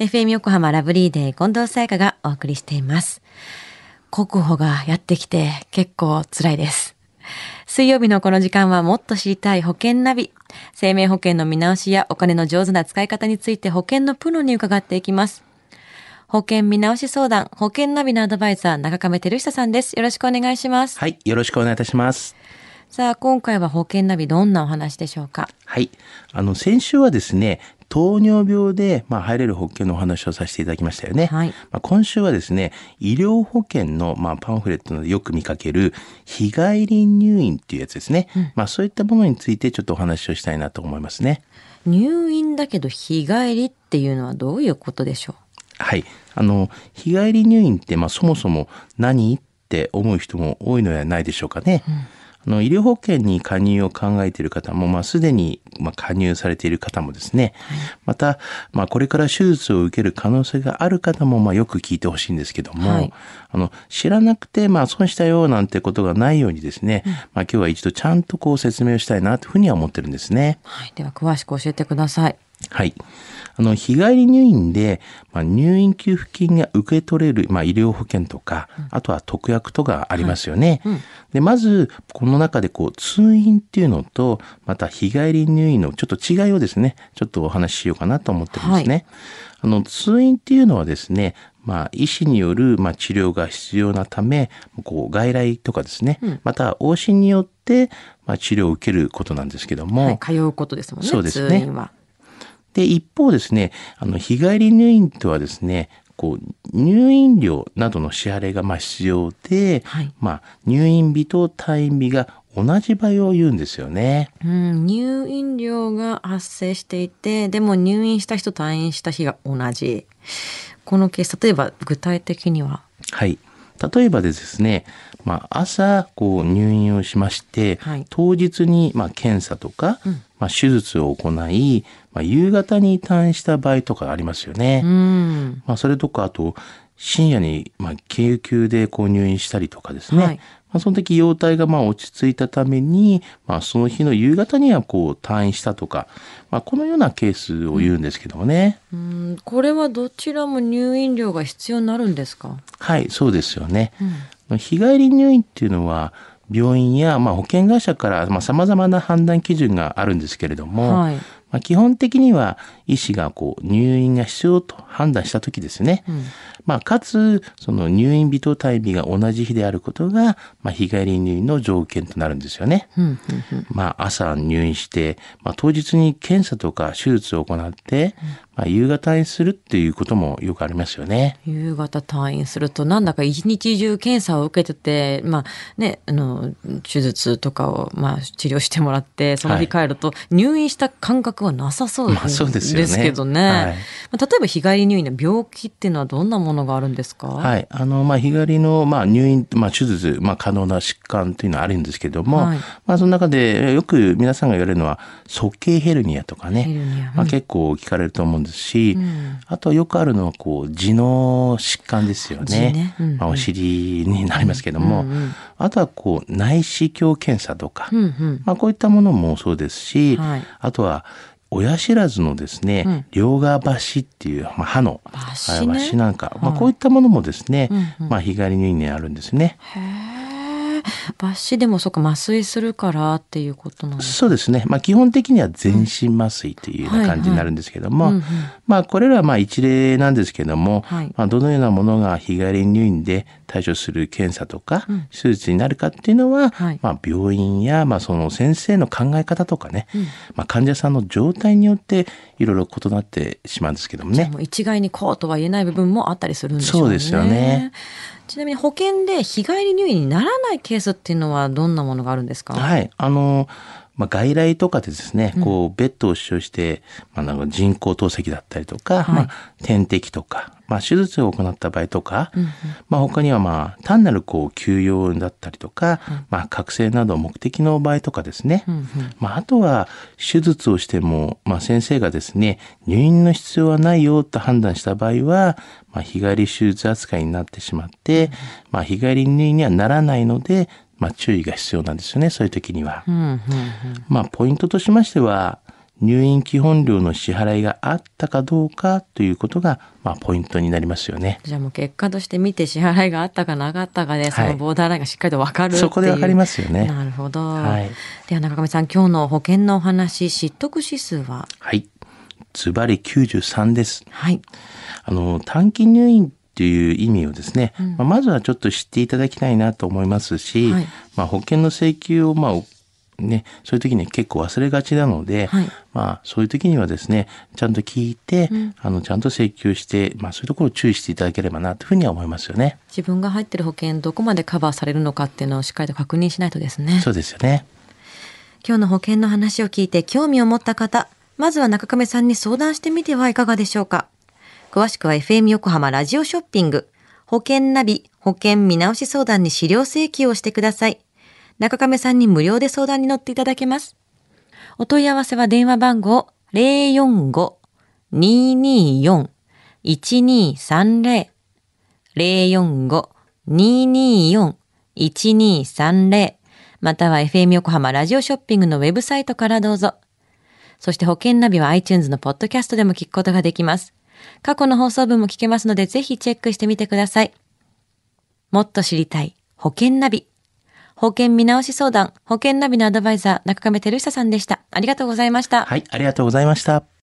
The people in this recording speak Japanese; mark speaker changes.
Speaker 1: FM 横浜ラブリーデー近藤沙耶香がお送りしています。国保がやってきて結構辛いです。水曜日のこの時間はもっと知りたい保険ナビ。生命保険の見直しやお金の上手な使い方について保険のプロに伺っていきます。保険見直し相談、保険ナビのアドバイザー、中亀照久さんです。よろしくお願いします。
Speaker 2: はい、よろしくお願いいたします。
Speaker 1: さあ、今回は保険ナビどんなお話でしょうか？
Speaker 2: はい、あの先週はですね、糖尿病でまあ入れる保険のお話をさせていただきましたよね。
Speaker 1: はい
Speaker 2: まあ、今週はですね、医療保険のまあパンフレットでよく見かける日帰り入院っていうやつですね。まあそういったものについてちょっとお話をしたいなと思いますね。
Speaker 1: 入院だけど日帰りっていうのはどういうことでしょ
Speaker 2: はい。あの、日帰り入院って、まあ、そもそも何って思う人も多いのではないでしょうかね。あの医療保険に加入を考えている方も、まあ、すでに、まあ、加入されている方もですね、また、まあ、これから手術を受ける可能性がある方も、まあ、よく聞いてほしいんですけども、
Speaker 1: はい
Speaker 2: あの、知らなくて、まあ、損したよなんてことがないようにですね、まあ、今日は一度ちゃんとこう説明をしたいなというふうには思ってるんですね。
Speaker 1: うはい。では詳しく教えてください。
Speaker 2: はい。あの、日帰り入院で、まあ、入院給付金が受け取れる、まあ、医療保険とか、あとは特約とかありますよね。で、まず、この中で、こう、通院っていうのと、また日帰り入院のちょっと違いをですね、ちょっとお話ししようかなと思ってるんですね。あの、通院っていうのはですね、まあ、医師による、まあ、治療が必要なため、こう、外来とかですね、また、往診によって、まあ、治療を受けることなんですけども、
Speaker 1: はい。通うことですもんね。
Speaker 2: そうですね
Speaker 1: 通院は。
Speaker 2: で、一方ですね、あの、日帰り入院とはですね、こう、入院料などの支払いがまあ必要で、
Speaker 1: はい
Speaker 2: まあ、入院日と退院日が同じ場合を言うんですよね。
Speaker 1: うん、入院料が発生していて、でも入院した日と退院した日が同じ。このケース、例えば具体的には？
Speaker 2: はい。例えばですね、まあ、朝、こう、入院をしまして、
Speaker 1: はい
Speaker 2: 当日に、まあ、検査とか、まあ、手術を行い、まあ、夕方に退院した場合とかありますよね。
Speaker 1: うん。
Speaker 2: まあ、それとか、あと、深夜に、まあ、救急でこう入院したりとかですね。
Speaker 1: はい
Speaker 2: まあ、その時、容体がまあ落ち着いたために、まあ、その日の夕方にはこう退院したとか、まあ、このようなケースを言うんですけどもね。
Speaker 1: うん、これはどちらも入院料が必要になるんですか？
Speaker 2: はい、そうですよね。日帰り入院っていうのは、病院や、まあ、保険会社から、まあ、様々な判断基準があるんですけれども、
Speaker 1: はい
Speaker 2: まあ、基本的には医師がこう入院が必要と判断した時ですね。まあ、かつ、その入院日と退院日が同じ日であることが、まあ、日帰り入院の条件となるんですよね。
Speaker 1: うんうんうん
Speaker 2: まあ、朝入院して、まあ、当日に検査とか手術を行って、まあ、夕方退院するっていうこともよくありますよね。
Speaker 1: 夕方退院するとなんだか一日中検査を受けてて、まあね、あの手術とかを、まあ、治療してもらってその日帰ると入院した感覚はなさそう
Speaker 2: ですよね。
Speaker 1: けどね、
Speaker 2: はい。
Speaker 1: まあ例えば日帰り入院の病気っていうのはどんなものがあるんですか、
Speaker 2: はい。あの、まあ、日帰りの、まあ、入院、まあ、手術、まあ、可能な疾患というのはあるんですけども、
Speaker 1: はい。
Speaker 2: まあ、その中で、よく皆さんが言われるのは、鼠径ヘルニアとかね。
Speaker 1: ヘルニア。
Speaker 2: まあ、結構聞かれると思うんですし、あとはよくあるのは、こう、痔の疾患ですよ
Speaker 1: 痔ね
Speaker 2: ね。
Speaker 1: うんうん。
Speaker 2: まあ、お尻になりますけども、あとは、こう、内視鏡検査とか、
Speaker 1: うんうん。
Speaker 2: まあ、こういったものもそうですし、
Speaker 1: はい。
Speaker 2: あとは、親知らずのですね、両側橋っていう、まあ、歯の
Speaker 1: 橋ね。
Speaker 2: なんか、まあ、
Speaker 1: はい。
Speaker 2: こういったものもですね、
Speaker 1: うん
Speaker 2: まあ、日帰り入院にあるんですね。
Speaker 1: へえ抜歯でもそっか麻酔するからっていうことなんです
Speaker 2: そうですね。まあ、基本的には全身麻酔というような感じになるんですけども、まあ、これらはまあ一例なんですけども、
Speaker 1: はい
Speaker 2: まあ、どのようなものが日帰り入院で対処する検査とか、手術になるかっていうのは、
Speaker 1: はい
Speaker 2: まあ、病院や、まあ、その先生の考え方とかね、まあ、患者さんの状態によっていろいろ異なってしまうんですけどもね。
Speaker 1: も一概にこうとは言えない部分もあったりするんでしょうね。
Speaker 2: そうですよね。
Speaker 1: ちなみに保険で日帰り入院にならないケースっていうのはどんなものがあるんですか？
Speaker 2: はい。あの、まあ、外来とかでですね、こう、ベッドを使用して、まあ、なんか人工透析だったりとか、
Speaker 1: はい。
Speaker 2: まあ、点滴とか、まあ、手術を行った場合とか、まあ、他にはまあ、単なるこう、休養だったりとか、まあ、覚醒など目的の場合とかですね、まあ、あとは、手術をしても、まあ、先生がですね、入院の必要はないよと判断した場合は、まあ、日帰り手術扱いになってしまって、まあ、日帰り入院にはならないので、まあ、注意が必要なんですよね、そういう時には。
Speaker 1: うんうんうん
Speaker 2: まあ、ポイントとしましては、入院基本料の支払いがあったかどうかということが、まあ、ポイントになりますよね。
Speaker 1: じゃあもう結果として見て支払いがあったかなかったかで、そのボーダーラインがしっかりと分かる
Speaker 2: そこで分かりますよね。
Speaker 1: なるほど。
Speaker 2: はい
Speaker 1: では中上さん、今日の保険のお話、知得指数は？
Speaker 2: はい。ズバリ93です。
Speaker 1: はい。
Speaker 2: あの、短期入院っていう意味をですね、まあ、まずはちょっと知っていただきたいなと思いますし、
Speaker 1: はい
Speaker 2: まあ、保険の請求を、まあ、ね、そういう時に結構忘れがちなので、
Speaker 1: はい
Speaker 2: まあ、そういう時にはですね、ちゃんと聞いて、あの、ちゃんと請求して、まあ、そういうところを注意していただければなというふうには思いますよね。
Speaker 1: 自分が入ってる保険、どこまでカバーされるのかっていうのをしっかりと確認しないとですね。
Speaker 2: そうですよね。
Speaker 1: 今日の保険の話を聞いて興味を持った方、まずは中亀さんに相談してみてはいかがでしょうか。詳しくは FM 横浜ラジオショッピング、保険ナビ、保険見直し相談に資料請求をしてください。中亀さんに無料で相談に乗っていただけます。お問い合わせは電話番号045-224-1230 045-224-1230または FM 横浜ラジオショッピングのウェブサイトからどうぞ。そして保険ナビは iTunes のポッドキャストでも聞くことができます。過去の放送分も聞けますのでぜひチェックしてみてください。もっと知りたい保険ナビ。保険見直し相談、保険ナビのアドバイザー、中亀照久さんでした。ありがとうございました。
Speaker 2: はい、ありがとうございました。